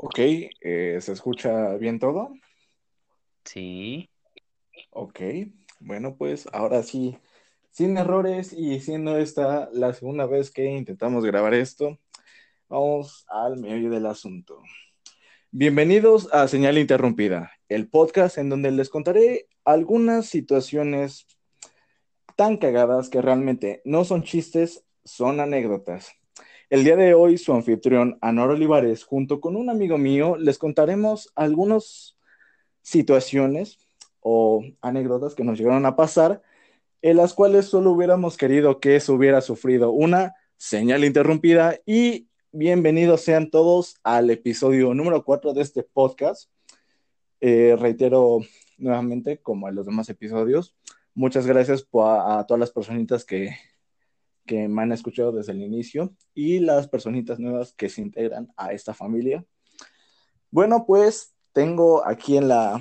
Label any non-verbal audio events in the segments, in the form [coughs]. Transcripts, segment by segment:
Ok, eh, ¿se escucha bien todo? Sí. Ok, bueno, pues ahora sí, sin errores y siendo esta la segunda vez que intentamos grabar esto, vamos al medio del asunto. Bienvenidos a Señal Interrumpida, el podcast en donde les contaré algunas situaciones tan cagadas que realmente no son chistes, son anécdotas. El día de hoy, su anfitrión, Anor Olivares, junto con un amigo mío, les contaremos algunas situaciones o anécdotas que nos llegaron a pasar, en las cuales solo hubiéramos querido que se hubiera sufrido una señal interrumpida y bienvenidos sean todos al episodio número 4 de este podcast. Eh, reitero nuevamente, como en los demás episodios, muchas gracias a, a todas las personitas que, que me han escuchado desde el inicio y las personitas nuevas que se integran a esta familia. Bueno, pues tengo aquí en la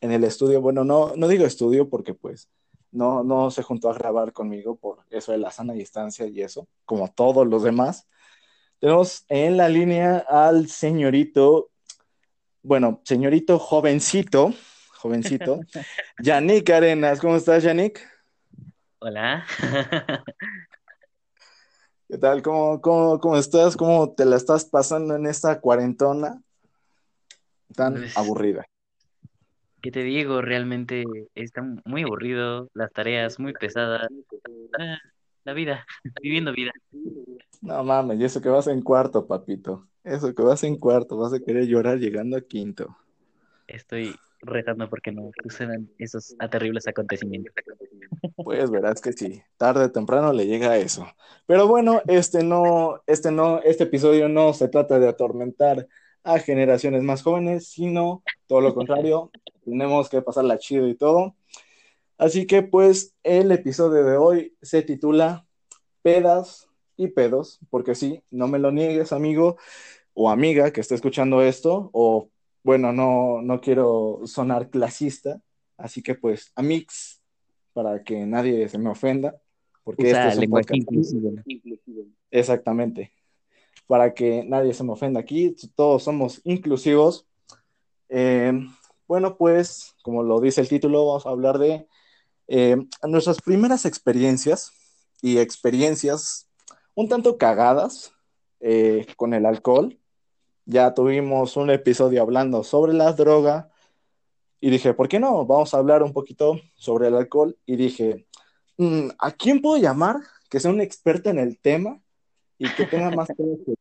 en el estudio, bueno, no, no digo estudio porque pues no, no se juntó a grabar conmigo por eso de la sana distancia y eso, como todos los demás. Tenemos en la línea al señorito, bueno, señorito jovencito, jovencito, [laughs] Yannick Arenas. ¿Cómo estás, Yannick? Hola. [laughs] ¿Qué tal? ¿Cómo, cómo, cómo estás? ¿Cómo te la estás pasando en esta cuarentona tan Pues, aburrida? ¿qué te digo? Realmente está muy aburrido, las tareas muy pesadas. La vida, viviendo vida. No mames, y eso que vas en cuarto, papito. Eso que vas en cuarto, vas a querer llorar llegando a quinto. Estoy rezando porque no sucedan esos terribles acontecimientos. Pues verás que sí, tarde o temprano le llega a eso. Pero bueno, este no, este no, este episodio no se trata de atormentar a generaciones más jóvenes, sino todo lo contrario, [laughs] tenemos que pasarla chido y todo. Así que pues el episodio de hoy se titula Pedas y pedos, porque sí, no me lo niegues, amigo o amiga que esté escuchando esto, o bueno, no, no quiero sonar clasista, así que pues, amix, para que nadie se me ofenda, porque Usa este es un. Exactamente. Para que nadie se me ofenda aquí, todos somos inclusivos. Eh, bueno, pues, como lo dice el título, vamos a hablar de eh, nuestras primeras experiencias y experiencias un tanto cagadas eh, con el alcohol. Ya tuvimos un episodio hablando sobre la droga y dije, ¿por qué no? Vamos a hablar un poquito sobre el alcohol. Y dije, "Mm, ¿a quién puedo llamar que sea un experto en el tema y que tenga más [laughs] que yo?"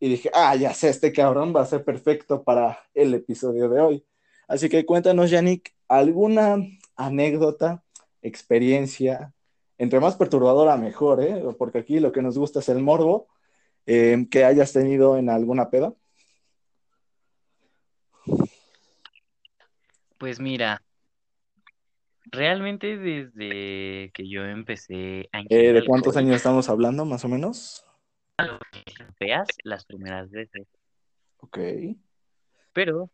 Y dije, ah, ya sé, este cabrón va a ser perfecto para el episodio de hoy. Así que cuéntanos, Yannick, alguna anécdota, experiencia, entre más perturbadora mejor, ¿eh? Porque aquí lo que nos gusta es el morbo, eh, que hayas tenido en alguna peda. Pues mira, realmente desde que yo empecé a Eh, ¿de cuántos alcohol, años estamos hablando, más o menos? feas las primeras veces. Ok. Pero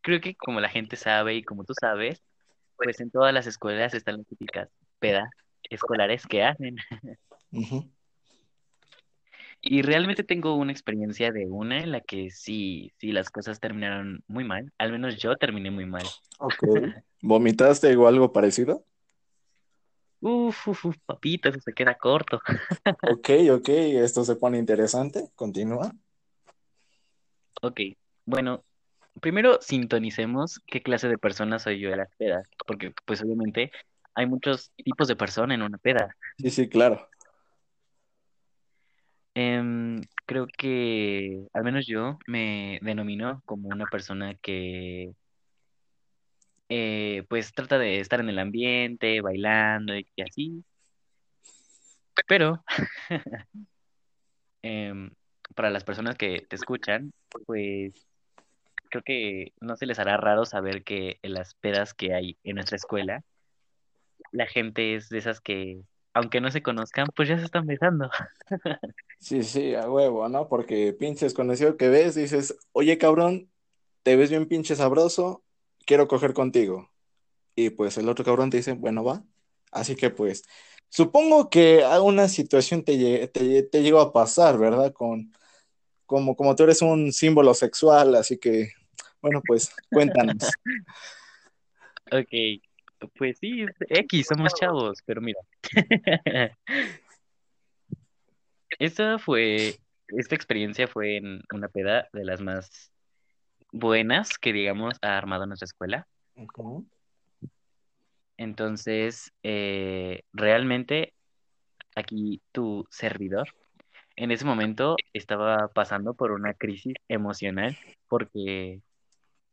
creo que como la gente sabe y como tú sabes, pues en todas las escuelas están las típicas pedas escolares que hacen. Ujú. Y realmente tengo una experiencia de una en la que sí, sí, las cosas terminaron muy mal. Al menos yo terminé muy mal. Ok. [laughs] ¿Vomitaste o algo parecido? Uf, uf, uf, papito, eso se queda corto. [laughs] Ok, ok, esto se pone interesante. Continúa. Ok, bueno, primero sintonicemos qué clase de persona soy yo en las pedas, porque pues obviamente hay muchos tipos de persona en una peda. Sí, sí, claro. Em, creo que al menos yo me denomino como una persona que eh, pues trata de estar en el ambiente, bailando y así, pero [laughs] em, para las personas que te escuchan, pues creo que no se les hará raro saber que en las pedas que hay en nuestra escuela, la gente es de esas que, aunque no se conozcan, pues ya se están besando. [laughs] Sí, sí, a huevo, ¿no? Porque pinches conocido que ves, dices, oye, cabrón, te ves bien pinche sabroso, quiero coger contigo. Y pues el otro cabrón te dice, bueno, va. Así que pues, supongo que a una situación te, te, te llegó a pasar, ¿verdad? Con, como, como tú eres un símbolo sexual, así que, bueno, pues cuéntanos. [laughs] ok, pues sí, X, somos chavos, pero mira. [laughs] esta fue, esta experiencia fue en una peda de las más buenas que, digamos, ha armado nuestra escuela. Entonces, eh, realmente, aquí tu servidor, en ese momento estaba pasando por una crisis emocional porque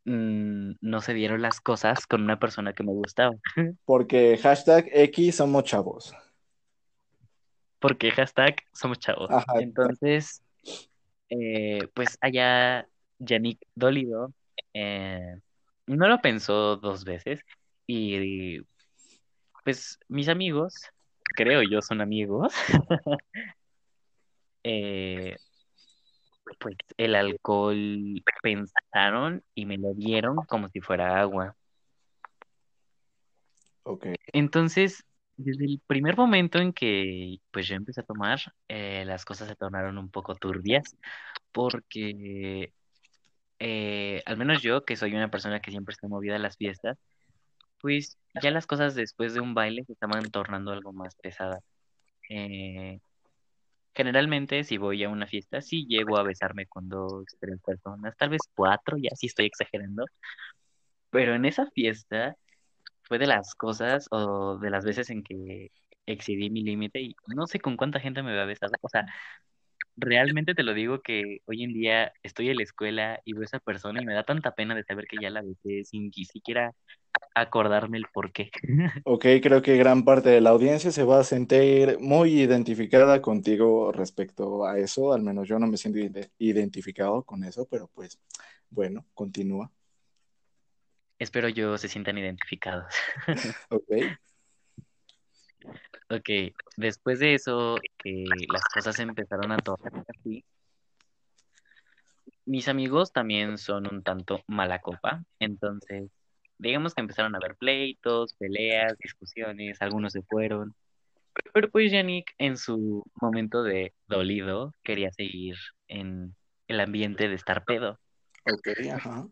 mm, no se dieron las cosas con una persona que me gustaba. [laughs] Porque hashtag X somos chavos. Porque hashtag somos chavos. Entonces, eh, pues allá Yannick Dolido eh, no lo pensó dos veces y pues mis amigos, creo yo son amigos, [laughs] eh, pues el alcohol pensaron y me lo dieron como si fuera agua. Ok. Entonces, desde el primer momento en que pues yo empecé a tomar, eh, las cosas se tornaron un poco turbias porque eh, al menos yo, que soy una persona que siempre está movida a las fiestas, pues ya las cosas después de un baile se estaban tornando algo más pesadas. Eh, generalmente, si voy a una fiesta, sí llego a besarme con dos, tres personas, tal vez cuatro, ya sí estoy exagerando. Pero en esa fiesta fue de las cosas o de las veces en que excedí mi límite y no sé con cuánta gente me había besado. O sea, realmente te lo digo que hoy en día estoy en la escuela y veo a esa persona y me da tanta pena de saber que ya la besé sin ni siquiera acordarme el por qué. [laughs] Ok, creo que gran parte de la audiencia se va a sentir muy identificada contigo respecto a eso, al menos yo no me siento identificado con eso, pero pues bueno, continúa. Espero yo se sientan identificados. [laughs] ok. Ok, después de eso, que las cosas empezaron a tornar así, mis amigos también son un tanto mala copa, entonces, digamos que empezaron a haber pleitos, peleas, discusiones, algunos se fueron, pero pues Yannick en su momento de dolido quería seguir en el ambiente de estar pedo. Ok, ajá.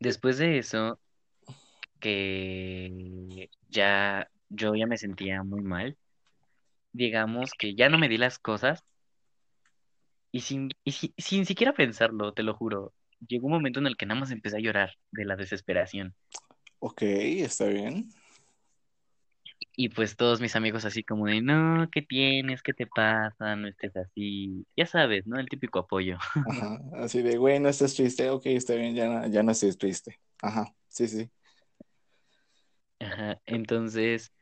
Después de eso, que ya yo ya me sentía muy mal. Digamos que ya no me di las cosas y sin, y sin siquiera pensarlo, te lo juro, llegó un momento en el que nada más empecé a llorar de la desesperación. Ok, está bien. Y pues todos mis amigos así como de, no, ¿qué tienes? ¿Qué te pasa? No estés así. Ya sabes, ¿no? El típico apoyo. Ajá, así de, güey, no estás triste. Ok, está bien, ya no, ya no estés triste. Ajá, sí, sí. Ajá, entonces,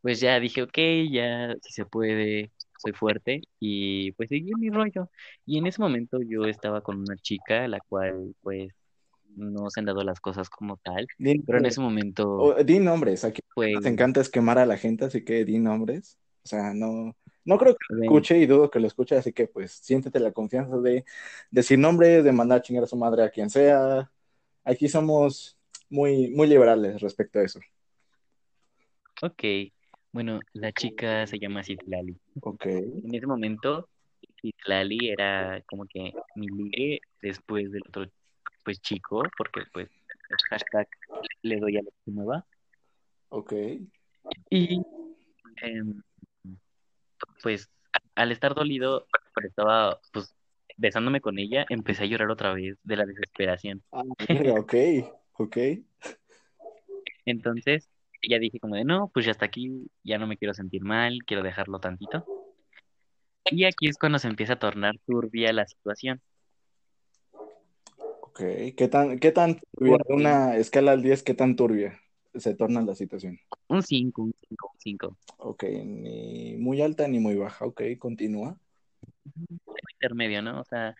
pues ya dije, ok, ya si se puede, soy fuerte y pues seguí mi rollo. Y en ese momento yo estaba con una chica, la cual pues no se han dado las cosas como tal, pero en ese momento... di nombres, aquí pues, te encanta es quemar a la gente, así que di nombres. O sea, no, no creo que lo escuche y dudo que lo escuche, así que pues siéntete la confianza de decir nombres, de mandar a chingar a su madre a quien sea. Aquí somos muy, muy liberales respecto a eso. Ok, bueno, la chica se llama Citlali. Ok. En ese momento, Citlali era como que mi ligue después del otro pues chico, porque pues hashtag le doy a la que nueva. Ok. Y em, pues al estar dolido, pues, estaba pues besándome con ella, empecé a llorar otra vez de la desesperación. Ah, ok, ok. [laughs] Entonces, ya dije como de, no, pues ya está aquí, ya no me quiero sentir mal, quiero dejarlo tantito. Y aquí es cuando se empieza a tornar turbia la situación. Ok, ¿qué tan, qué tan turbia? Una escala al 10, ¿qué tan turbia se torna la situación? Un 5, un 5, un 5. Ok, ni muy alta ni muy baja, ok, continúa. Intermedio, ¿no? O sea,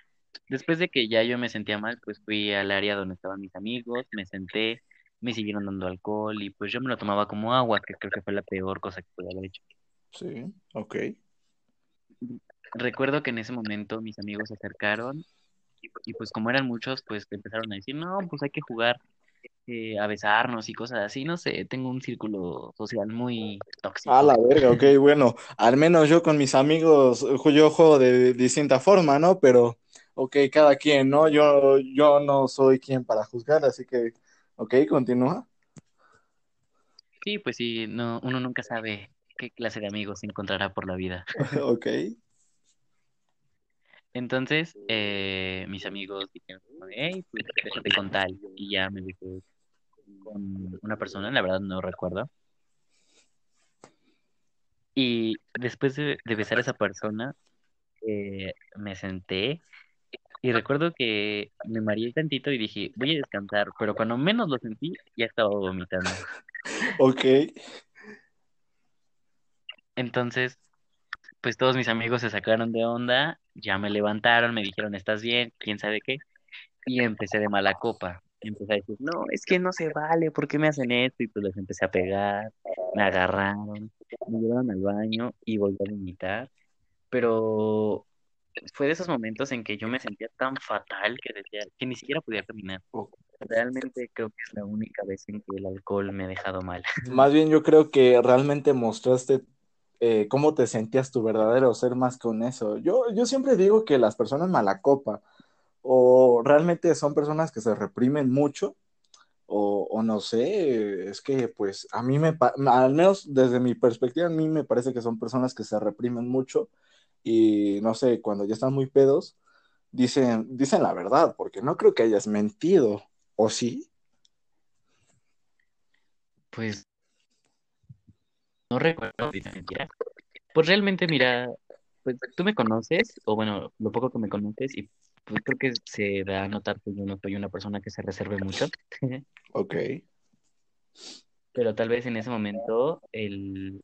después de que ya yo me sentía mal, pues fui al área donde estaban mis amigos, me senté, me siguieron dando alcohol y pues yo me lo tomaba como agua, que creo que fue la peor cosa que pude haber hecho. Sí, ok. Recuerdo que en ese momento mis amigos se acercaron y, pues como eran muchos, pues empezaron a decir, no, pues hay que jugar. eh, a besarnos y cosas así, no sé, tengo un círculo social muy tóxico. A la verga, ok, bueno, al menos yo con mis amigos, yo juego de distinta forma, ¿no? Pero, ok, cada quien, ¿no? Yo, yo no soy quien para juzgar, así que, ok, continúa. Sí, pues sí, no, uno nunca sabe qué clase de amigos se encontrará por la vida. [laughs] [laughs] ok. Entonces, eh, mis amigos dijeron, hey, pues déjate con tal. Y ya me dejé con una persona, la verdad no recuerdo. Y después de, besar a esa persona, eh, me senté y recuerdo que me mareé tantito y dije, voy a descansar, pero cuando menos lo sentí, ya estaba vomitando. Ok. Entonces, pues todos mis amigos se sacaron de onda, ya me levantaron, me dijeron, ¿estás bien? ¿Quién sabe qué? Y empecé de mala copa. Empecé a decir, no, es que no se vale, ¿por qué me hacen esto? Y pues les empecé a pegar, me agarraron, me llevaron al baño y volví a vomitar. Pero fue de esos momentos en que yo me sentía tan fatal que decía que ni siquiera podía caminar. Realmente creo que es la única vez en que el alcohol me ha dejado mal. [laughs] Más bien yo creo que realmente mostraste eh, cómo te sentías tu verdadero ser más con eso. Yo, yo siempre digo que las personas malacopa o realmente son personas que se reprimen mucho o, o, no sé, es que pues a mí me, al menos desde mi perspectiva, a mí me parece que son personas que se reprimen mucho y no sé, cuando ya están muy pedos, dicen, dicen la verdad, porque no creo que hayas mentido, ¿o sí? Pues no recuerdo Pues realmente, mira, pues tú me conoces, o bueno, lo poco que me conoces, y pues creo que se da a notar que yo no soy una persona que se reserve mucho. [laughs] ok. Pero tal vez en ese momento el,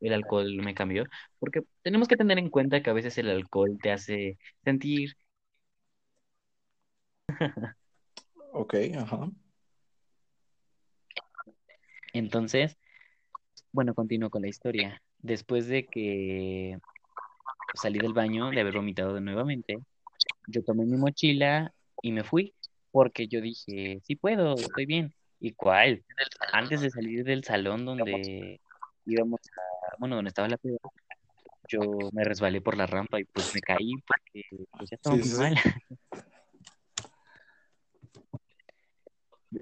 el alcohol me cambió, porque tenemos que tener en cuenta que a veces el alcohol te hace sentir. ok, ajá. Entonces, bueno, continúo con la historia. Después de que salí del baño, de haber vomitado nuevamente, yo tomé mi mochila y me fui, porque yo dije, sí puedo, estoy bien. ¿Y cuál? Antes de salir del salón donde íbamos a, bueno, donde estaba la peda, yo me resbalé por la rampa y pues me caí porque pues, ya estaba muy mal.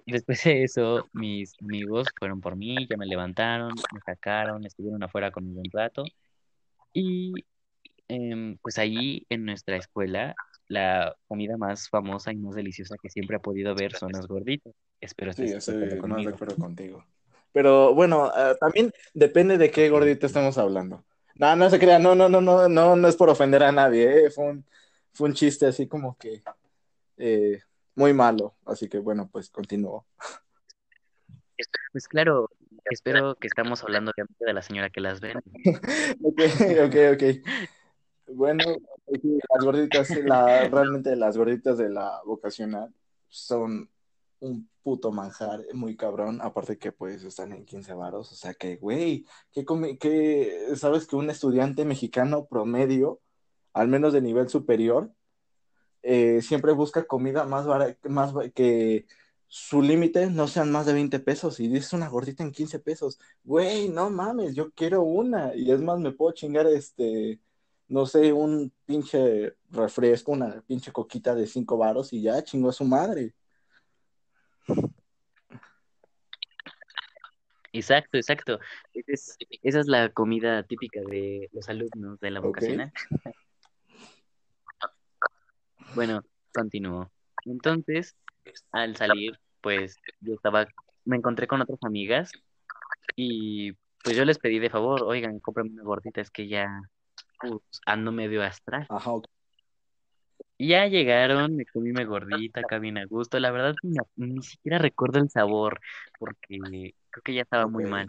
Después de eso, mis amigos fueron por mí, ya me levantaron, me sacaron, estuvieron afuera con un rato. Y em, pues ahí en nuestra escuela, la comida más famosa y más deliciosa que siempre ha podido ver son las gorditas. Espero sí, estoy más de acuerdo contigo. Pero bueno, eh, también depende de qué gordita estamos hablando. No, no se crea, no, no, no, no, no, no es por ofender a nadie, eh, fue, un, fue un chiste así como que eh, muy malo. Así que bueno, pues continúo. Pues claro, espero que estamos hablando de la señora que las ven. [laughs] ok, ok, ok. Bueno, las gorditas, la, realmente las gorditas de la vocacional son un puto manjar muy cabrón, aparte que pues están en 15 varos, o sea que, güey, que, que sabes que un estudiante mexicano promedio, al menos de nivel superior, eh, siempre busca comida más barata, más que su límite no sean más de 20 pesos y dices una gordita en 15 pesos. Güey, no mames, yo quiero una. Y es más, me puedo chingar este, no sé, un pinche refresco, una pinche coquita de 5 varos y ya chingo a su madre. Exacto, exacto. esa es la comida típica de los alumnos de la vocacional. Bueno, continúo. Entonces, al salir, pues yo estaba, me encontré con otras amigas y pues yo les pedí de favor, oigan, cómprame una gordita, es que ya pues, ando medio astral. Ajá. Y ya llegaron, me comí mi gordita, acá bien a gusto. La verdad, ni, siquiera recuerdo el sabor, porque creo que ya estaba muy mal.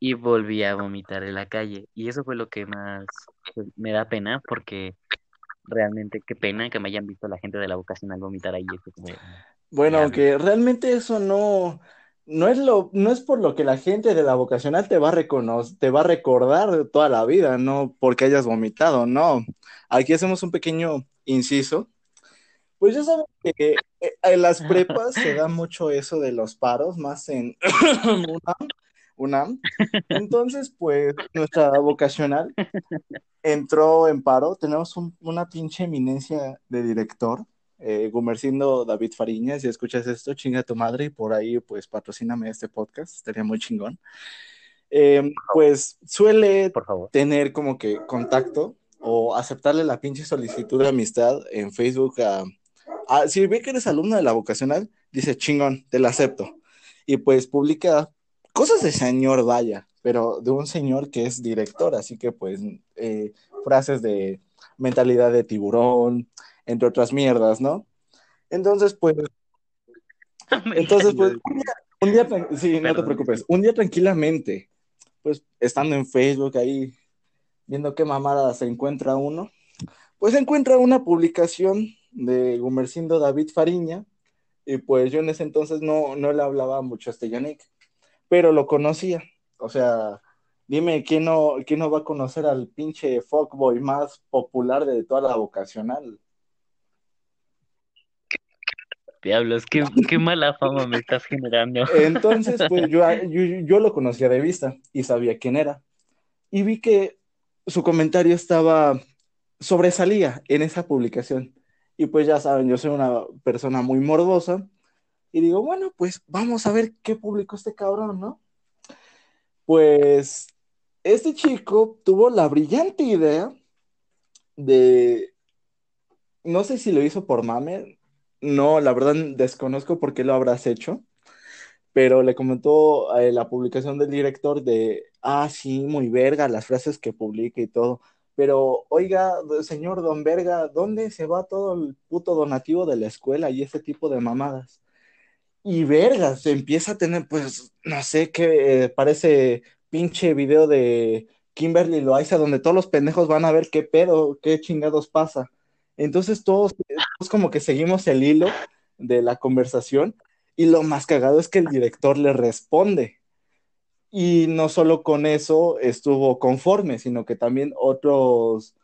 Y volví a vomitar en la calle. Y eso fue lo que más pues, me da pena, porque realmente qué pena que me hayan visto la gente de la vocacional vomitar ahí. bueno, aunque realmente eso no, no es lo, no es por lo que la gente de la vocacional te va a te va a recordar toda la vida, no porque hayas vomitado, no. Aquí hacemos un pequeño inciso. Pues ya saben que eh, en las prepas se da mucho eso de los paros, más en [coughs] UNAM. UNAM. Entonces, pues nuestra vocacional entró en paro. Tenemos un- una pinche eminencia de director, eh, Gumercindo David Fariñas. Si escuchas esto, chinga tu madre y por ahí, pues patrocíname este podcast, estaría muy chingón. Eh, pues suele Por favor. tener como que contacto o aceptarle la pinche solicitud de amistad en Facebook a, a- si ve que eres alumno de la vocacional, dice chingón, te la acepto. Y pues publica cosas de señor, vaya, pero de un señor que es director, así que pues eh, frases de mentalidad de tiburón, entre otras mierdas, ¿no? Entonces, pues, [laughs] entonces, pues, un día, un día tran- sí, no te preocupes, un día tranquilamente, pues, estando en Facebook ahí, viendo qué mamada se encuentra uno, pues encuentra una publicación de Gumercindo David Fariña, y pues yo en ese entonces no, no le hablaba mucho a este Yannick, pero lo conocía, o sea, dime, ¿quién no, quién no va a conocer al pinche fuckboy más popular de toda la vocacional? Diablos, qué, qué mala fama me estás generando. [laughs] Entonces, pues yo, yo, yo lo conocía de vista y sabía quién era. Y vi que su comentario estaba, sobresalía en esa publicación. Y pues ya saben, yo soy una persona muy morbosa. Y digo, bueno, pues vamos a ver qué publicó este cabrón, ¿no? Pues este chico tuvo la brillante idea de, no sé si lo hizo por mame, no, la verdad desconozco por qué lo habrás hecho, pero le comentó eh, la publicación del director de, ah, sí, muy verga, las frases que publica y todo, pero oiga, señor Don Verga, ¿dónde se va todo el puto donativo de la escuela y ese tipo de mamadas? Y verga, se empieza a tener, pues, no sé qué, eh, parece pinche video de Kimberly Loaiza donde todos los pendejos van a ver qué pedo, qué chingados pasa. Entonces todos, todos como que seguimos el hilo de la conversación y lo más cagado es que el director le responde. Y no solo con eso estuvo conforme, sino que también otros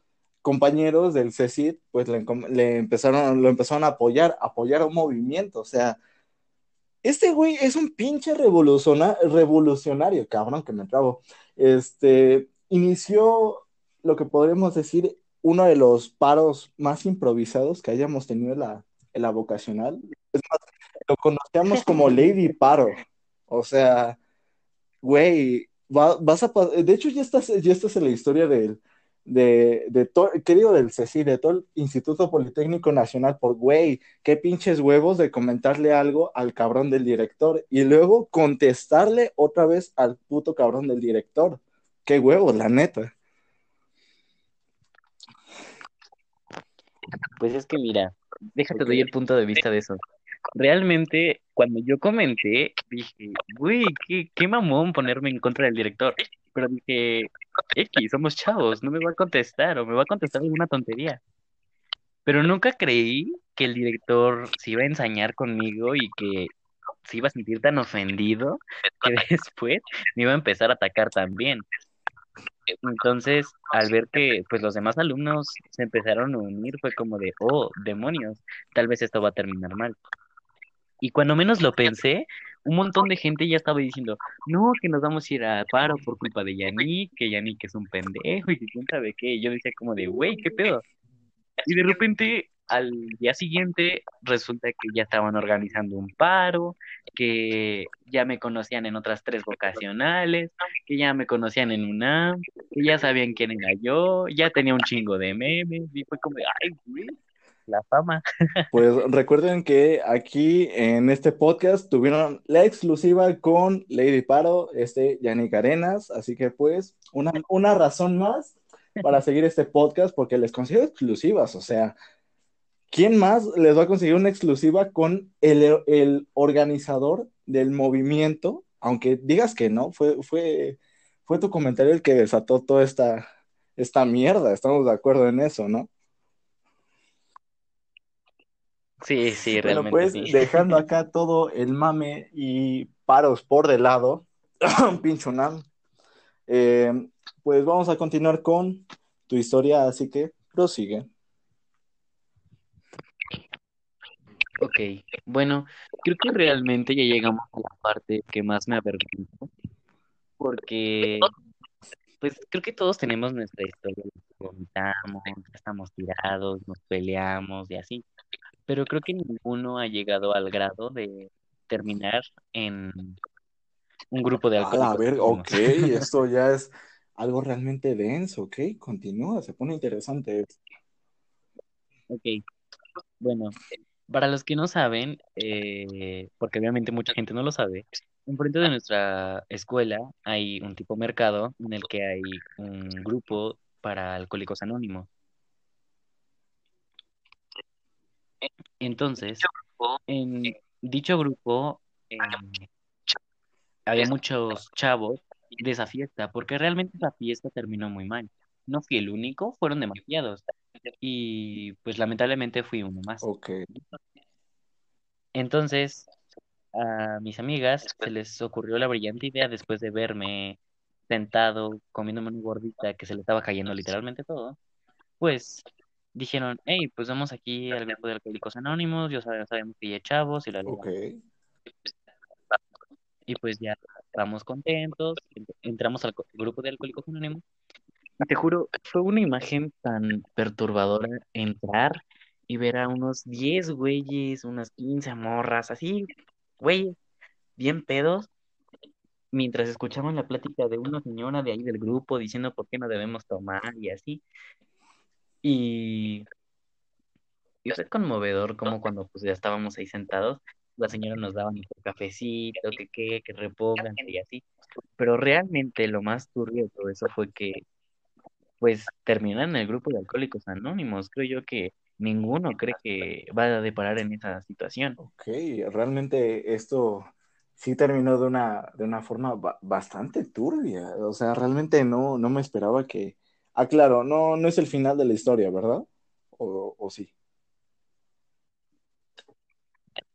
compañeros del CECID pues le, empezaron, lo empezaron a apoyar, apoyar un movimiento, o sea, este güey es un pinche revoluciona revolucionario, cabrón, que me trabo. Este, inició lo que podríamos decir uno de los paros más improvisados que hayamos tenido en la, en la vocacional. Es más, lo conocíamos [laughs] como Lady Paro. O sea, güey, va, vas a... De hecho, ya estás, ya estás en la historia del, de, de todo, ¿qué digo del CECI? De todo el Instituto Politécnico Nacional, por güey, qué pinches huevos de comentarle algo al cabrón del director y luego contestarle otra vez al puto cabrón del director. Qué huevos, la neta. Pues es que mira, déjate doy el punto de vista de eso. Realmente, cuando yo comenté, dije, güey, qué, qué mamón ponerme en contra del director. Pero dije, X, somos chavos, no me va a contestar o me va a contestar alguna tontería. Pero nunca creí que el director se iba a ensañar conmigo y que se iba a sentir tan ofendido que [laughs] después me iba a empezar a atacar también. Entonces, al ver que pues los demás alumnos se empezaron a unir, fue como de, oh, demonios, tal vez esto va a terminar mal. Y cuando menos lo pensé, un montón de gente ya estaba diciendo, no, que nos vamos a ir a paro por culpa de Yannick, que Yannick es un pendejo y que quién sabe qué. Yo decía como de, güey, ¿qué pedo? Y de repente, al día siguiente, resulta que ya estaban organizando un paro, que ya me conocían en otras tres vocacionales, que ya me conocían en UNAM, que ya sabían quién era yo, ya tenía un chingo de memes, y fue como ay, güey, la fama. [laughs] Pues recuerden que aquí en este podcast tuvieron la exclusiva con Lady Paro, este Yannick Arenas, así que pues una, una razón más para seguir este podcast porque les consigo exclusivas, o sea, ¿quién más les va a conseguir una exclusiva con el, el organizador del movimiento? Aunque digas que no, fue, fue, fue tu comentario el que desató toda esta, esta mierda, estamos de acuerdo en eso, ¿no? Sí, sí, Bueno, realmente pues sí. dejando acá [laughs] todo el mame y paros por de lado, [clears throat] pinchonam, eh, pues vamos a continuar con tu historia, así que prosigue. Ok, bueno, creo que realmente ya llegamos a la parte que más me avergüenza, porque pues creo que todos tenemos nuestra historia, nos vomitamos, estamos tirados, nos peleamos y así, pero creo que ninguno ha llegado al grado de terminar en un grupo de A la alcohólicos ver, ok, esto ya es algo realmente denso, ok, continúa, se pone interesante. Ok, bueno, para los que no saben, eh, porque obviamente mucha gente no lo sabe, enfrente de nuestra escuela hay un tipo mercado en el que hay un grupo para alcohólicos anónimos. Entonces, en dicho grupo eh, había muchos chavos de esa fiesta, porque realmente esa fiesta terminó muy mal. No fui el único, fueron demasiados. Y pues lamentablemente fui uno más. Ok, Entonces, a mis amigas se les ocurrió la brillante idea después de verme sentado comiéndome una gordita que se le estaba cayendo literalmente todo, pues dijeron, hey, pues vamos aquí al grupo de Alcohólicos Anónimos, yo sab- sabemos que ya chavos y la, la, la". ok, Y pues ya estamos contentos, ent- entramos al grupo de Alcohólicos Anónimos. Te juro, fue una imagen tan perturbadora entrar y ver a unos 10 güeyes, unas 15 morras, así, güeyes, bien pedos, mientras escuchaban la plática de una señora de ahí del grupo diciendo por qué no debemos tomar y así. Y, y fue conmovedor como cuando pues ya estábamos ahí sentados, la señora nos daba nuestro cafecito, que qué, que repónganse y así. Pero realmente lo más turbio de todo eso fue que pues terminan en el grupo de Alcohólicos Anónimos. Creo yo que ninguno cree que va a deparar en esa situación. ok, realmente esto sí terminó de una, de una forma ba- bastante turbia, o sea, realmente no, no me esperaba que... Ah, claro, no, no es el final de la historia, ¿verdad? O, o sí.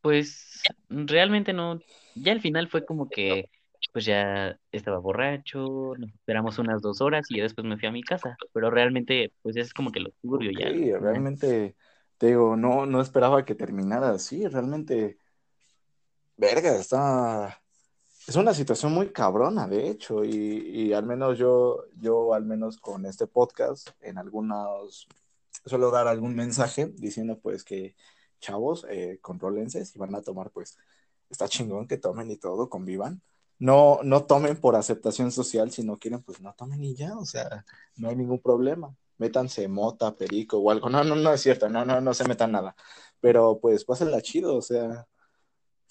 Pues realmente no, ya al final fue como que pues ya estaba borracho, nos esperamos unas dos horas y ya después me fui a mi casa, pero realmente pues es como que lo turbio ya final. realmente, te digo, no, no esperaba que terminara así, realmente, verga, está, es una situación muy cabrona, de hecho, y, y al menos yo, yo al menos con este podcast, en algunos, suelo dar algún mensaje diciendo pues que, chavos, eh, contrólense, si van a tomar, pues, está chingón que tomen y todo, convivan. No, no tomen por aceptación social, si no quieren, pues no tomen y ya, o sea, no hay ningún problema. Métanse mota, perico o algo. No, no, no es cierto, no, no, no se metan nada. Pero pues pásenla chido, o sea,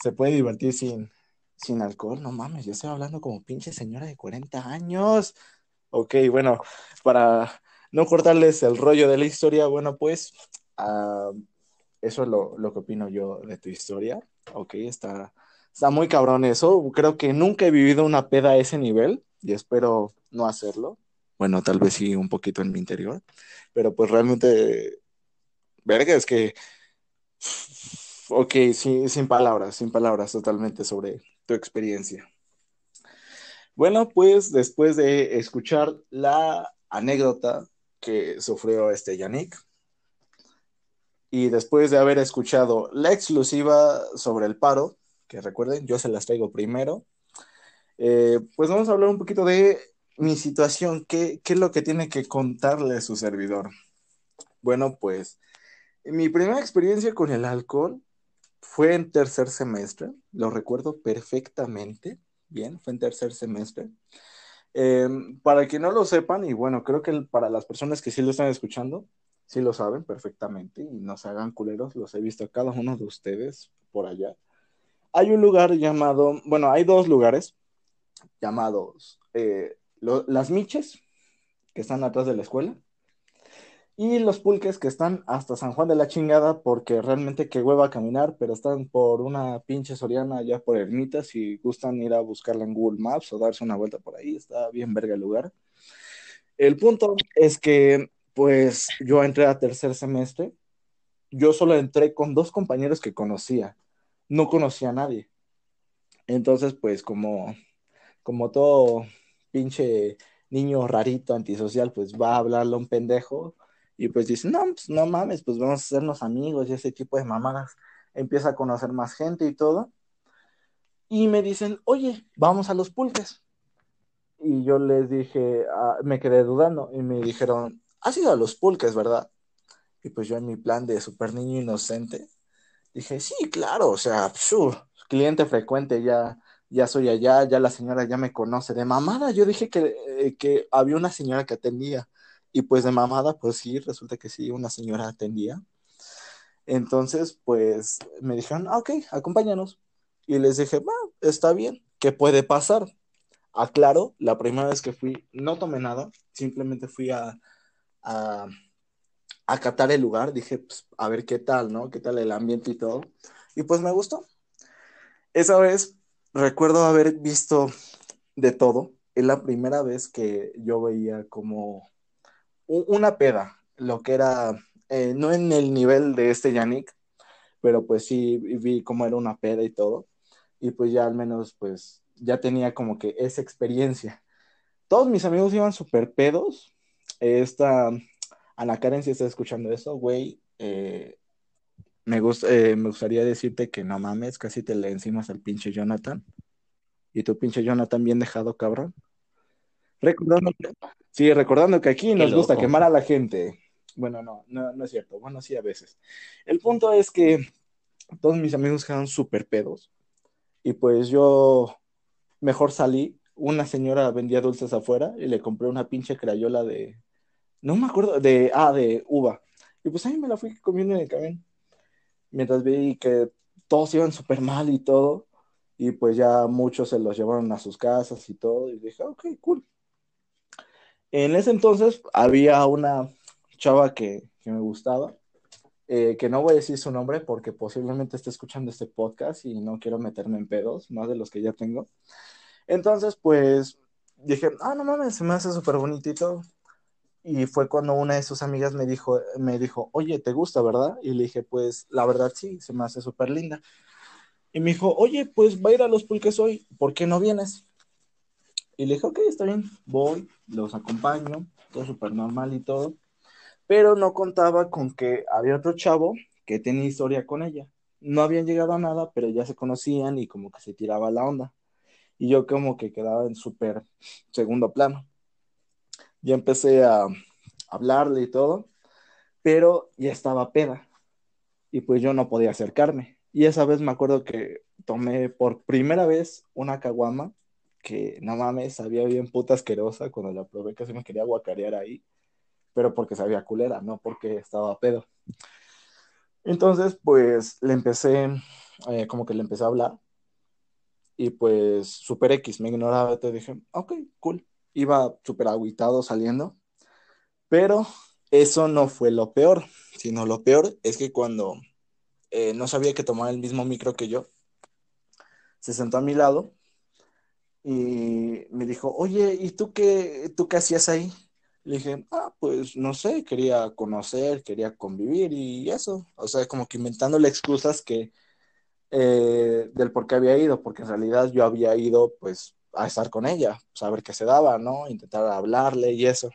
se puede divertir sin, sin alcohol. No mames, yo estoy hablando como pinche señora de 40 años. Ok, bueno, para no cortarles el rollo de la historia, bueno, pues ah, eso es lo, lo que opino yo de tu historia. Ok, está, está muy cabrón eso. Creo que nunca he vivido una peda a ese nivel y espero no hacerlo. Bueno, tal vez sí un poquito en mi interior, pero pues realmente, verga, es que, ok, sí, sin palabras, sin palabras totalmente sobre tu experiencia. Bueno, pues después de escuchar la anécdota que sufrió este Yannick, y después de haber escuchado la exclusiva sobre el paro, que recuerden, yo se las traigo primero, eh, pues vamos a hablar un poquito de mi situación, ¿qué, qué es lo que tiene que contarle su servidor? Bueno, pues mi primera experiencia con el alcohol fue en tercer semestre, lo recuerdo perfectamente, bien, fue en tercer semestre. Eh, para que no lo sepan, y bueno, creo que para las personas que sí lo están escuchando, sí lo saben perfectamente y no se hagan culeros, los he visto a cada uno de ustedes por allá. Hay un lugar llamado, bueno, hay dos lugares llamados eh, Las Miches, que están atrás de la escuela, y los pulques que están hasta San Juan de la chingada, porque realmente qué hueva caminar, pero están por una pinche Soriana allá por Ermita, si gustan ir a buscarla en Google Maps o darse una vuelta por ahí, está bien verga el lugar. El punto es que, pues, yo entré a tercer semestre, yo solo entré con dos compañeros que conocía, no conocía a nadie. Entonces, pues, como, como todo pinche niño rarito, antisocial, pues va a hablarle a un pendejo y pues dice, no, pues no mames, pues vamos a hacernos amigos y ese tipo de mamadas. empieza a conocer más gente y todo. Y me dicen, oye, vamos a los pulques. Y yo les dije, ah, me quedé dudando y me dijeron, has ido a los pulques, ¿verdad? Y pues yo en mi plan de super niño inocente, dije, sí, claro, o sea, cliente frecuente, ya, ya soy allá, ya la señora ya me conoce. De mamada, yo dije que, eh, que había una señora que atendía. Y pues de mamada, pues sí, resulta que sí, una señora atendía. Entonces, pues me dijeron, ah, ok, acompáñanos. Y les dije, va, está bien, ¿qué puede pasar? Aclaro, la primera vez que fui, no tomé nada, simplemente fui a, a catar el lugar, dije, pues, a ver qué tal, ¿no? ¿Qué tal el ambiente y todo? Y pues me gustó. Esa vez recuerdo haber visto de todo. Es la primera vez que yo veía como una peda, lo que era, eh, no en el nivel de este Yannick, pero pues sí vi cómo era una peda y todo. Y pues ya al menos pues ya tenía como que esa experiencia. Todos mis amigos iban súper pedos. Esta Ana Karen, si está escuchando eso, güey, eh, me, eh, me gustaría decirte que no mames, casi te le encimas al pinche Jonathan. Y tu pinche Jonathan bien dejado, cabrón. Recordando que, sí, recordando que aquí nos gusta quemar a la gente. Bueno, no, no, no es cierto. Bueno, sí, a veces. El punto es que todos mis amigos quedaron súper pedos. Y pues yo mejor salí. Una señora vendía dulces afuera y le compré una pinche crayola de. No me acuerdo, de. Ah, de uva. Y pues ahí me la fui comiendo en el camino. Mientras vi que todos iban súper mal y todo. Y pues ya muchos se los llevaron a sus casas y todo. Y dije, ok, cool. En ese entonces había una chava que, me gustaba, eh, que no voy a decir su nombre porque posiblemente esté escuchando este podcast y no quiero meterme en pedos, más de los que ya tengo. Entonces, pues dije, ah, no mames, se me hace súper bonitito. Y fue cuando una de sus amigas me dijo, me dijo, oye, ¿te gusta, verdad? Y le dije, pues, la verdad sí, se me hace súper linda. Y me dijo, oye, pues va a ir a los pulques hoy, ¿por qué no vienes? Y le dije, ok, está bien, voy, los acompaño, todo súper normal y todo. Pero no contaba con que había otro chavo que tenía historia con ella. No habían llegado a nada, pero ya se conocían y como que se tiraba la onda. Y yo como que quedaba en súper segundo plano. Ya empecé a hablarle y todo, pero ya estaba peda. Y pues yo no podía acercarme. Y esa vez me acuerdo que tomé por primera vez una caguama que no mames, sabía bien puta asquerosa cuando la probé, casi me quería guacarear ahí, pero porque sabía culera, no porque estaba pedo. Entonces, pues le empecé, eh, como que le empecé a hablar, y pues super X, me ignoraba, te dije, ok, cool. Iba súper aguitado saliendo, pero eso no fue lo peor, sino lo peor es que cuando eh, no sabía que tomaba el mismo micro que yo, se sentó a mi lado y me dijo, oye, ¿y tú qué, tú qué hacías ahí? Le dije, ah, pues no sé, quería conocer, quería convivir y eso. O sea, como que inventándole excusas que eh, del por qué había ido, porque en realidad yo había ido pues a estar con ella, saber qué se daba, ¿no? Intentar hablarle y eso.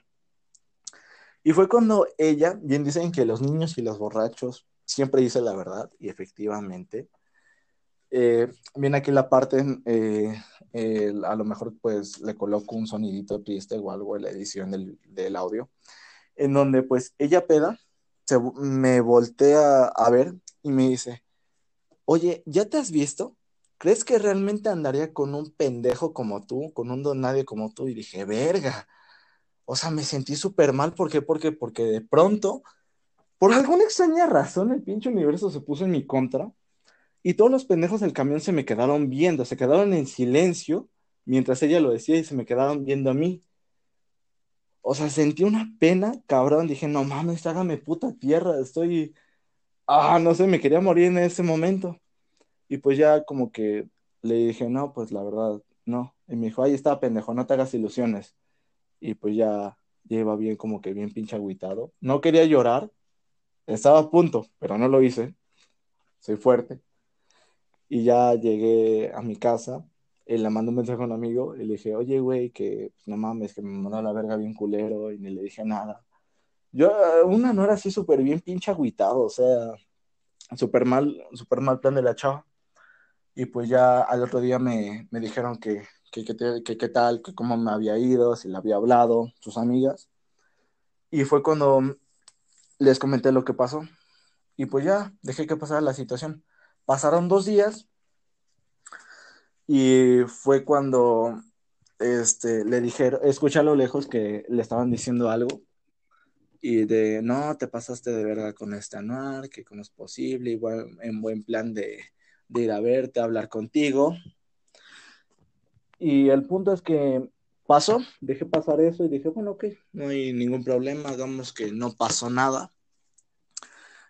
Y fue cuando ella, bien dicen que los niños y los borrachos siempre dicen la verdad, y efectivamente, eh, viene aquí la parte, eh, a lo mejor pues le coloco un sonidito triste o algo en la edición del, audio, en donde pues ella peda, se, me voltea a ver y me dice, oye, ¿ya te has visto? ¿Crees que realmente andaría con un pendejo como tú, con un don nadie como tú? Y dije, verga. O sea, me sentí súper mal. ¿Por qué? Porque, porque de pronto, por alguna extraña razón, el pinche universo se puso en mi contra y todos los pendejos del camión se me quedaron viendo, se quedaron en silencio mientras ella lo decía y se me quedaron viendo a mí. O sea, sentí una pena, cabrón. Dije, no mames, hágame puta tierra, estoy. Ah, no sé, me quería morir en ese momento. Y pues ya como que le dije, no, pues la verdad, no. Y me dijo, ahí está, pendejo, no te hagas ilusiones. Y pues ya lleva bien, como que bien pinche agüitado. No quería llorar, estaba a punto, pero no lo hice. Soy fuerte. Y ya llegué a mi casa, y le mandé un mensaje a un amigo y le dije, oye, güey, que pues, no mames, que me mandó la verga bien culero y ni le dije nada. Yo, una no era así súper bien pinche agüitado, o sea, súper mal, súper mal plan de la chava. Y pues ya al otro día me, me dijeron que qué que, que, tal, que cómo me había ido, si le había hablado, sus amigas. Y fue cuando les comenté lo que pasó. Y pues ya, dejé que pasara la situación. Pasaron dos días y fue cuando este, le dijeron, escuché a lo lejos que le estaban diciendo algo y de, no, te pasaste de verga con este anuar, que cómo es posible, igual en buen plan de, de ir a verte, a hablar contigo. Y el punto es que pasó, dejé pasar eso y dije, bueno, ok, no hay ningún problema, hagamos que no pasó nada.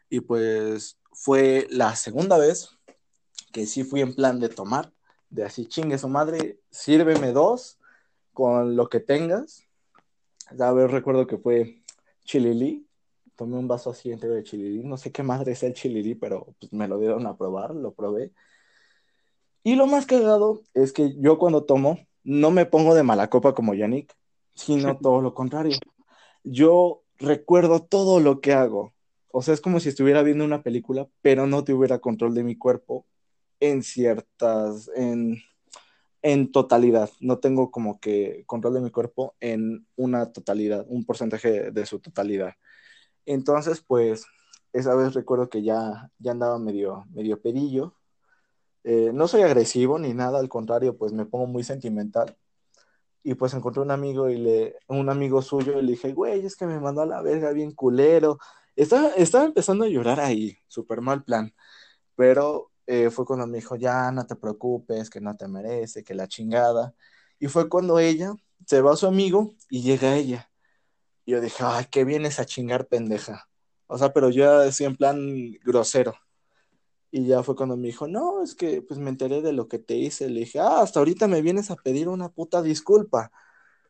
Y pues fue la segunda vez que sí fui en plan de tomar, de así chingue su madre, sírveme dos con lo que tengas. A ver, recuerdo que fue chililí, tomé un vaso así entero de chililí, no sé qué madre es el chililí, pero pues me lo dieron a probar, lo probé y lo más cagado es que yo cuando tomo no me pongo de mala copa como Yannick, sino [laughs] todo lo contrario. Yo recuerdo todo lo que hago. O sea, es como si estuviera viendo una película, pero no tuviera control de mi cuerpo en ciertas, en, en totalidad. No tengo como que control de mi cuerpo en una totalidad, un porcentaje de su totalidad. Entonces, pues, esa vez recuerdo que ya, ya andaba medio, medio pedillo eh, no soy agresivo ni nada, al contrario, pues me pongo muy sentimental. Y pues encontré un amigo y le, un amigo suyo y le dije, güey, es que me mandó a la verga bien culero. Estaba, estaba empezando a llorar ahí, súper mal plan. Pero eh, fue cuando me dijo, ya no te preocupes, que no te merece, que la chingada. Y fue cuando ella se va a su amigo y llega ella. Y yo dije, ay, qué vienes a chingar, pendeja. O sea, pero yo así en plan grosero. Y ya fue cuando me dijo, no, es que pues me enteré de lo que te hice. Le dije, ah, hasta ahorita me vienes a pedir una puta disculpa.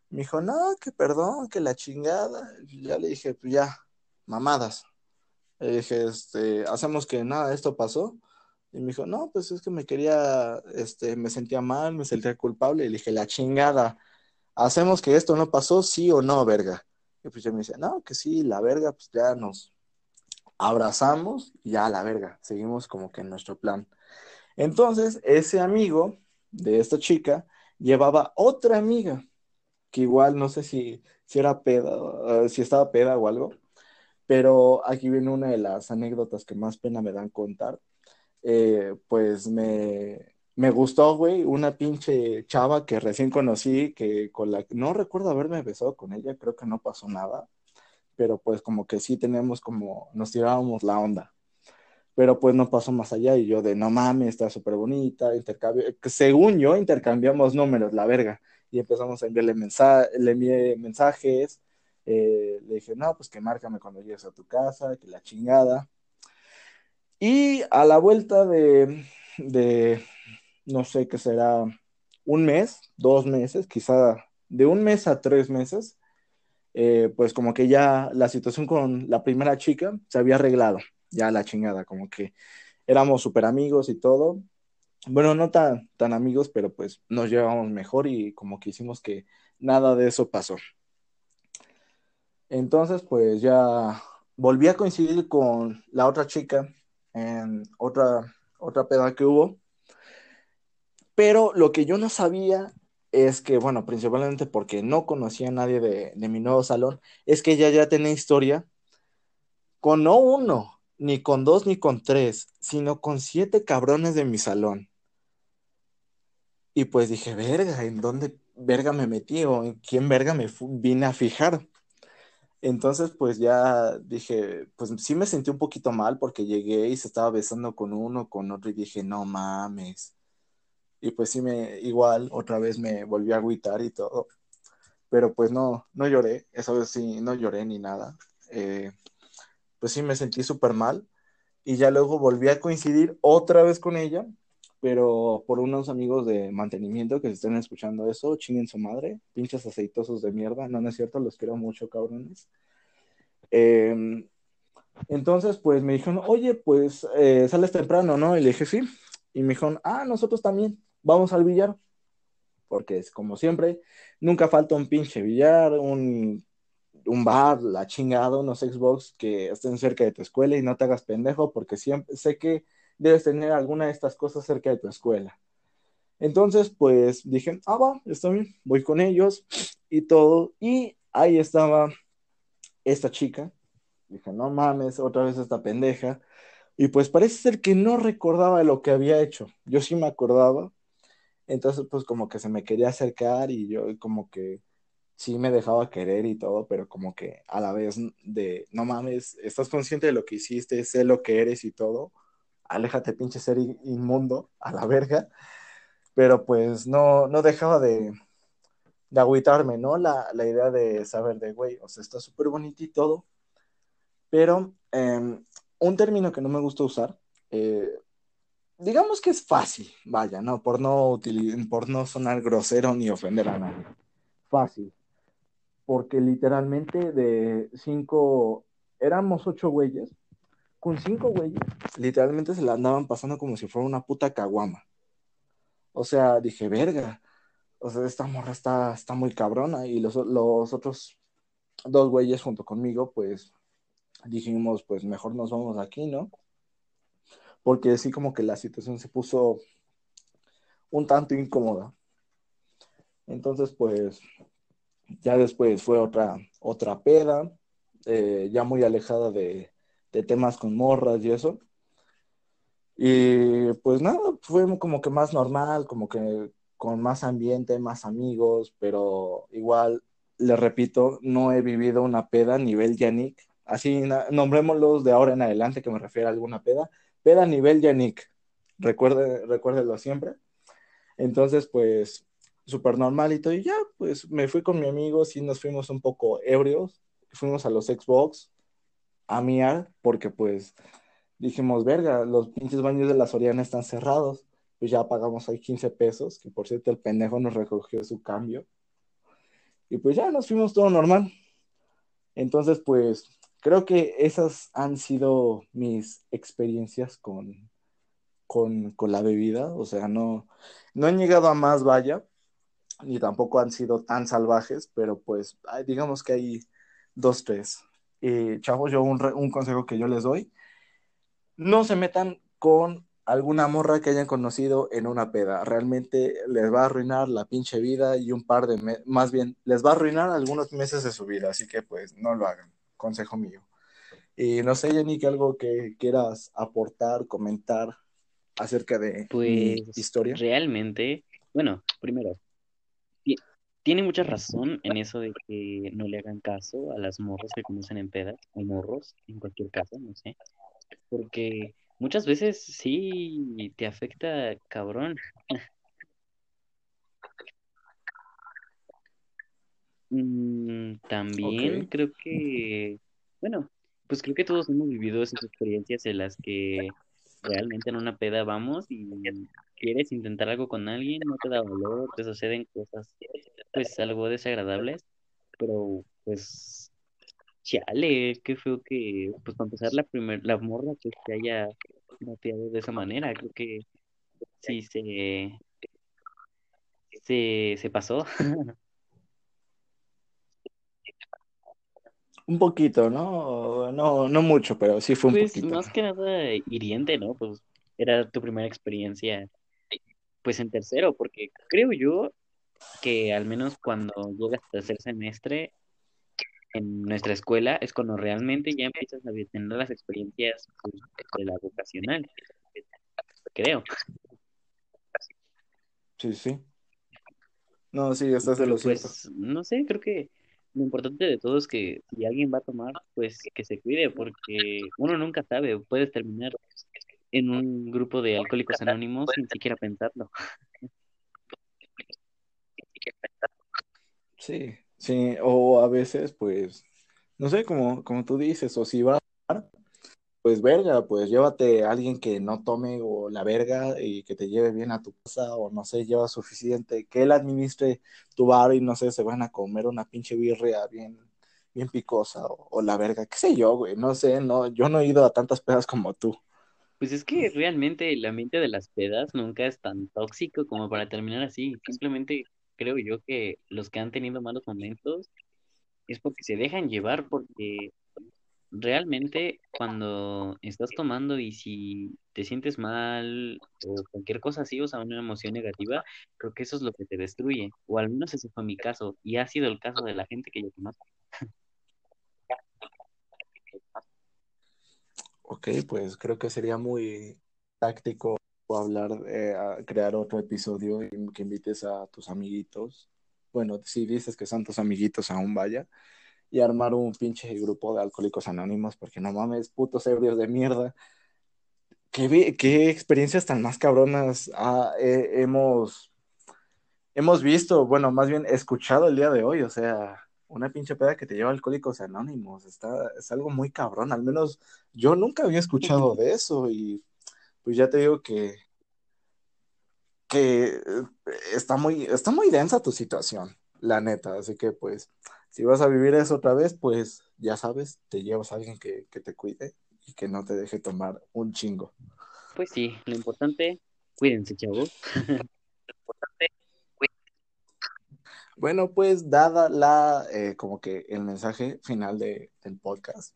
Me dijo, no, que perdón, que la chingada. Y ya le dije, pues ya, mamadas. Le dije, este, hacemos que nada, esto pasó. Y me dijo, no, pues es que me quería, este, me sentía mal, me sentía culpable. Y le dije, la chingada, hacemos que esto no pasó, sí o no, verga. Y pues ya me dice, no, que sí, la verga, pues ya nos, abrazamos y ya la verga, seguimos como que en nuestro plan. Entonces, ese amigo de esta chica llevaba otra amiga, que igual no sé si, si era peda, eh, si estaba peda o algo, pero aquí viene una de las anécdotas que más pena me dan contar. Eh, pues me, me gustó, güey, una pinche chava que recién conocí, que con la no recuerdo haberme besado con ella, creo que no pasó nada pero pues como que sí tenemos como, nos tirábamos la onda. Pero pues no pasó más allá y yo de, no mames, está súper bonita, intercambio, según yo intercambiamos números, la verga, y empezamos a enviarle mensajes, le envié mensajes, eh, le dije, no, pues que márcame cuando llegues a tu casa, que la chingada. Y a la vuelta de no sé qué será, un mes, dos meses, quizá de un mes a tres meses, eh, pues como que ya la situación con la primera chica se había arreglado, ya la chingada, como que éramos súper amigos y todo. Bueno, no tan, tan amigos, pero pues nos llevábamos mejor y como que hicimos que nada de eso pasó. Entonces, pues ya volví a coincidir con la otra chica en otra, otra peda que hubo. Pero lo que yo no sabía es que, bueno, principalmente porque no conocía a nadie de, mi nuevo salón, es que ella ya tenía historia con no uno, ni con dos, ni con tres, sino con siete cabrones de mi salón. Y pues dije, verga, ¿en dónde verga me metí o en quién verga me vine a fijar? Entonces, pues ya dije, pues sí me sentí un poquito mal porque llegué y se estaba besando con uno, con otro y dije, no mames y pues sí me, igual, otra vez me volví a agüitar y todo, pero pues no, no lloré, esa vez sí, no lloré ni nada, eh, pues sí me sentí súper mal y ya luego volví a coincidir otra vez con ella, pero por unos amigos de mantenimiento que se estén escuchando eso, chinguen su madre, pinches aceitosos de mierda, no, no es cierto, los quiero mucho, cabrones. Em, entonces, pues me dijeron, oye, pues eh, sales temprano, ¿no? Y le dije, sí. Y me dijeron, ah, nosotros también vamos al billar, porque es como siempre, nunca falta un pinche billar, un bar, la chingada, unos Xbox que estén cerca de tu escuela y no te hagas pendejo porque siempre sé que debes tener alguna de estas cosas cerca de tu escuela. Entonces, pues dije, ah, va, está bien, voy con ellos y todo. Y ahí estaba esta chica. Dije, no mames, otra vez esta pendeja. Y pues parece ser que no recordaba lo que había hecho. Yo sí me acordaba. Entonces, pues como que se me quería acercar y yo como que sí me dejaba querer y todo, pero como que a la vez de, no mames, estás consciente de lo que hiciste, sé lo que eres y todo, aléjate pinche ser inmundo, a la verga, pero pues no, no dejaba de, de agüitarme, ¿no? La, la, idea de saber de, güey, o sea, está súper bonito y todo, pero eh, un término que no me gusta usar, eh, digamos que es fácil, vaya, ¿no? Por no, por no sonar grosero ni ofender a nadie. Fácil porque literalmente de cinco, éramos ocho güeyes, con cinco güeyes, literalmente se la andaban pasando como si fuera una puta caguama. O sea, dije, verga, o sea, esta morra está, está muy cabrona, y los, los otros dos güeyes junto conmigo, pues dijimos, pues mejor nos vamos aquí, ¿no? Porque sí como que la situación se puso un tanto incómoda. Entonces, pues ya después fue otra, otra peda, eh, ya muy alejada de, de, temas con morras y eso. Y pues nada, fue como que más normal, como que con más ambiente, más amigos, pero igual, le repito, no he vivido una peda a nivel Yannick. Así, nombrémoslos de ahora en adelante, que me refiero a alguna peda. Peda nivel Yannick. Recuerde, recuérdelo siempre. Entonces, pues, súper normal y todo. Y ya, pues me fui con mi amigo, sí nos fuimos un poco ebrios, fuimos a los Xbox a miar, porque pues dijimos, verga, los pinches baños de la Soriana están cerrados. Pues ya pagamos ahí 15 pesos, que por cierto el pendejo nos recogió su cambio. Y pues ya nos fuimos todo normal. Entonces, pues creo que esas han sido mis experiencias con, con, con la bebida. O sea, no, no han llegado a más, vaya, ni tampoco han sido tan salvajes, pero pues digamos que hay dos, tres. Y chavos, yo un, un consejo que yo les doy, no se metan con alguna morra que hayan conocido en una peda. Realmente les va a arruinar la pinche vida y un par de, más bien, les va a arruinar algunos meses de su vida, así que pues no lo hagan, consejo mío. Y no sé, Jenny, que algo que quieras aportar, comentar acerca de pues, historia. Realmente, bueno, primero, tiene mucha razón en eso de que no le hagan caso a las morras que conocen en pedas, o morros, en cualquier caso, no sé. Porque muchas veces sí te afecta cabrón. También creo que, bueno, pues creo que todos hemos vivido esas experiencias en las que realmente en una peda vamos y quieres intentar algo con alguien, no te da valor, te suceden cosas pues algo desagradables, pero pues chale, qué feo que pues para empezar la primer, la morra que se haya mapeado de esa manera, creo que sí se se, se pasó. [laughs] Un poquito, ¿no? No, no mucho, pero sí fue un pues, poquito. Más que nada hiriente, ¿no? Pues era tu primera experiencia, pues en tercero, porque creo yo que al menos cuando llegas al tercer semestre en nuestra escuela es cuando realmente ya empiezas a tener las experiencias pues, de la vocacional, creo. Sí, sí. No, sí, estás de los Pues no sé, creo que lo importante de todo es que si alguien va a tomar, pues que se cuide, porque uno nunca sabe, puedes terminar en un grupo de alcohólicos anónimos sin siquiera pensarlo. Sí, sí, o a veces, pues, no sé, como, como tú dices, o si va a pues verga, pues llévate a alguien que no tome o la verga y que te lleve bien a tu casa, o no sé, lleva suficiente, que él administre tu bar y no sé, se van a comer una pinche birria bien, bien picosa o, o la verga, qué sé yo, güey, no sé, no, yo no he ido a tantas pedas como tú. Pues es que realmente el ambiente de las pedas nunca es tan tóxico como para terminar así. Simplemente creo yo que los que han tenido malos momentos es porque se dejan llevar, porque realmente cuando estás tomando y si te sientes mal o cualquier cosa así, o sea, una emoción negativa, creo que eso es lo que te destruye, o al menos ese fue mi caso, y ha sido el caso de la gente que yo conozco. Ok, pues creo que sería muy táctico hablar, eh, crear otro episodio y que invites a tus amiguitos. Bueno, si dices que son tus amiguitos, aún vaya y armar un pinche grupo de alcohólicos anónimos, porque no mames, putos ebrios de mierda. ¿Qué, qué experiencias tan más cabronas hemos, hemos visto? Bueno, más bien escuchado el día de hoy, o sea, una pinche peda que te lleva alcohólicos anónimos, está, es algo muy cabrón, al menos yo nunca había escuchado de eso y pues ya te digo que que eh, está muy, está muy densa tu situación, la neta, así que pues si vas a vivir eso otra vez, pues ya sabes, te llevas a alguien que, te cuide y que no te deje tomar un chingo. Pues sí, lo importante, cuídense, chavos. [laughs] Bueno, pues dada la, eh, como que el mensaje final de, del podcast,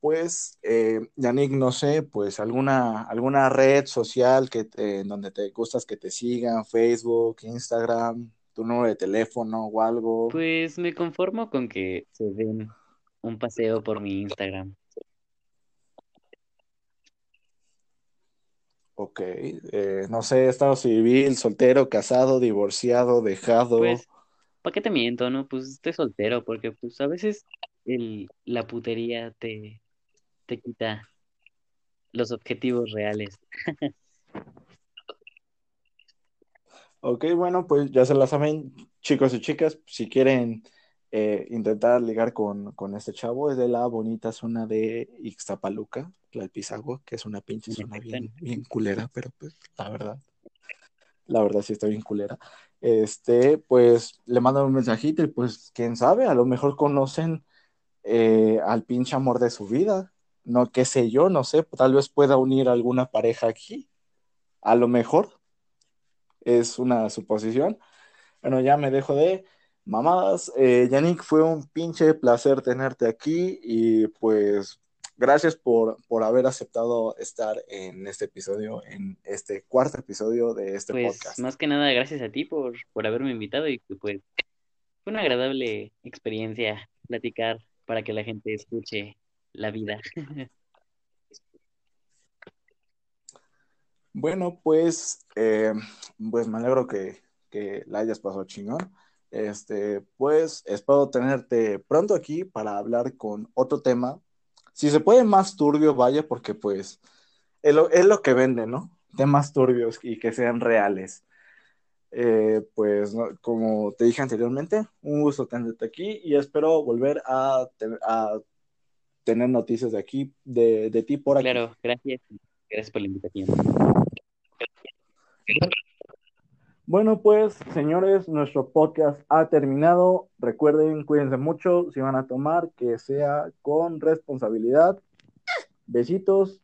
pues, eh, Yannick, no sé, pues alguna, alguna red social que donde te gustas que te sigan, Facebook, Instagram, tu número de teléfono o algo. Pues me conformo con que se den un paseo por mi Instagram. Ok, eh, no sé, estado civil, soltero, casado, divorciado, dejado. Pues, ¿para qué te miento, no? Pues estoy soltero, porque pues a veces el, la putería te, te quita los objetivos reales. [laughs] Ok, bueno, pues ya se la saben, chicos y chicas, si quieren eh, intentar ligar con, este chavo, es de la bonita zona de Ixtapaluca, la Pisagua, que es una pinche zona bien, bien culera, pero pues la verdad, la verdad sí está bien culera. Este, pues le mandan un mensajito y pues quién sabe, a lo mejor conocen eh, al pinche amor de su vida, no, qué sé yo, no sé, tal vez pueda unir alguna pareja aquí, a lo mejor es una suposición. Bueno, ya me dejo de mamadas. Eh, Yannick, fue un pinche placer tenerte aquí y pues gracias por, por haber aceptado estar en este episodio, en este cuarto episodio de este pues, podcast. Más que nada, gracias a ti por, por haberme invitado y pues fue una agradable experiencia platicar para que la gente escuche la vida. [laughs] Bueno, pues, eh, pues me alegro que, la hayas pasado chingón. Este, pues espero tenerte pronto aquí para hablar con otro tema. Si se puede más turbio, vaya, porque pues es lo, que vende, ¿no? Temas turbios y que sean reales. Eh, pues como te dije anteriormente, un gusto tenerte aquí y espero volver a, tener noticias de aquí, de, de ti por aquí. Claro, gracias. Gracias por la invitación. Bueno, pues, señores, nuestro podcast ha terminado. Recuerden, cuídense mucho. Si van a tomar, que sea con responsabilidad. Besitos.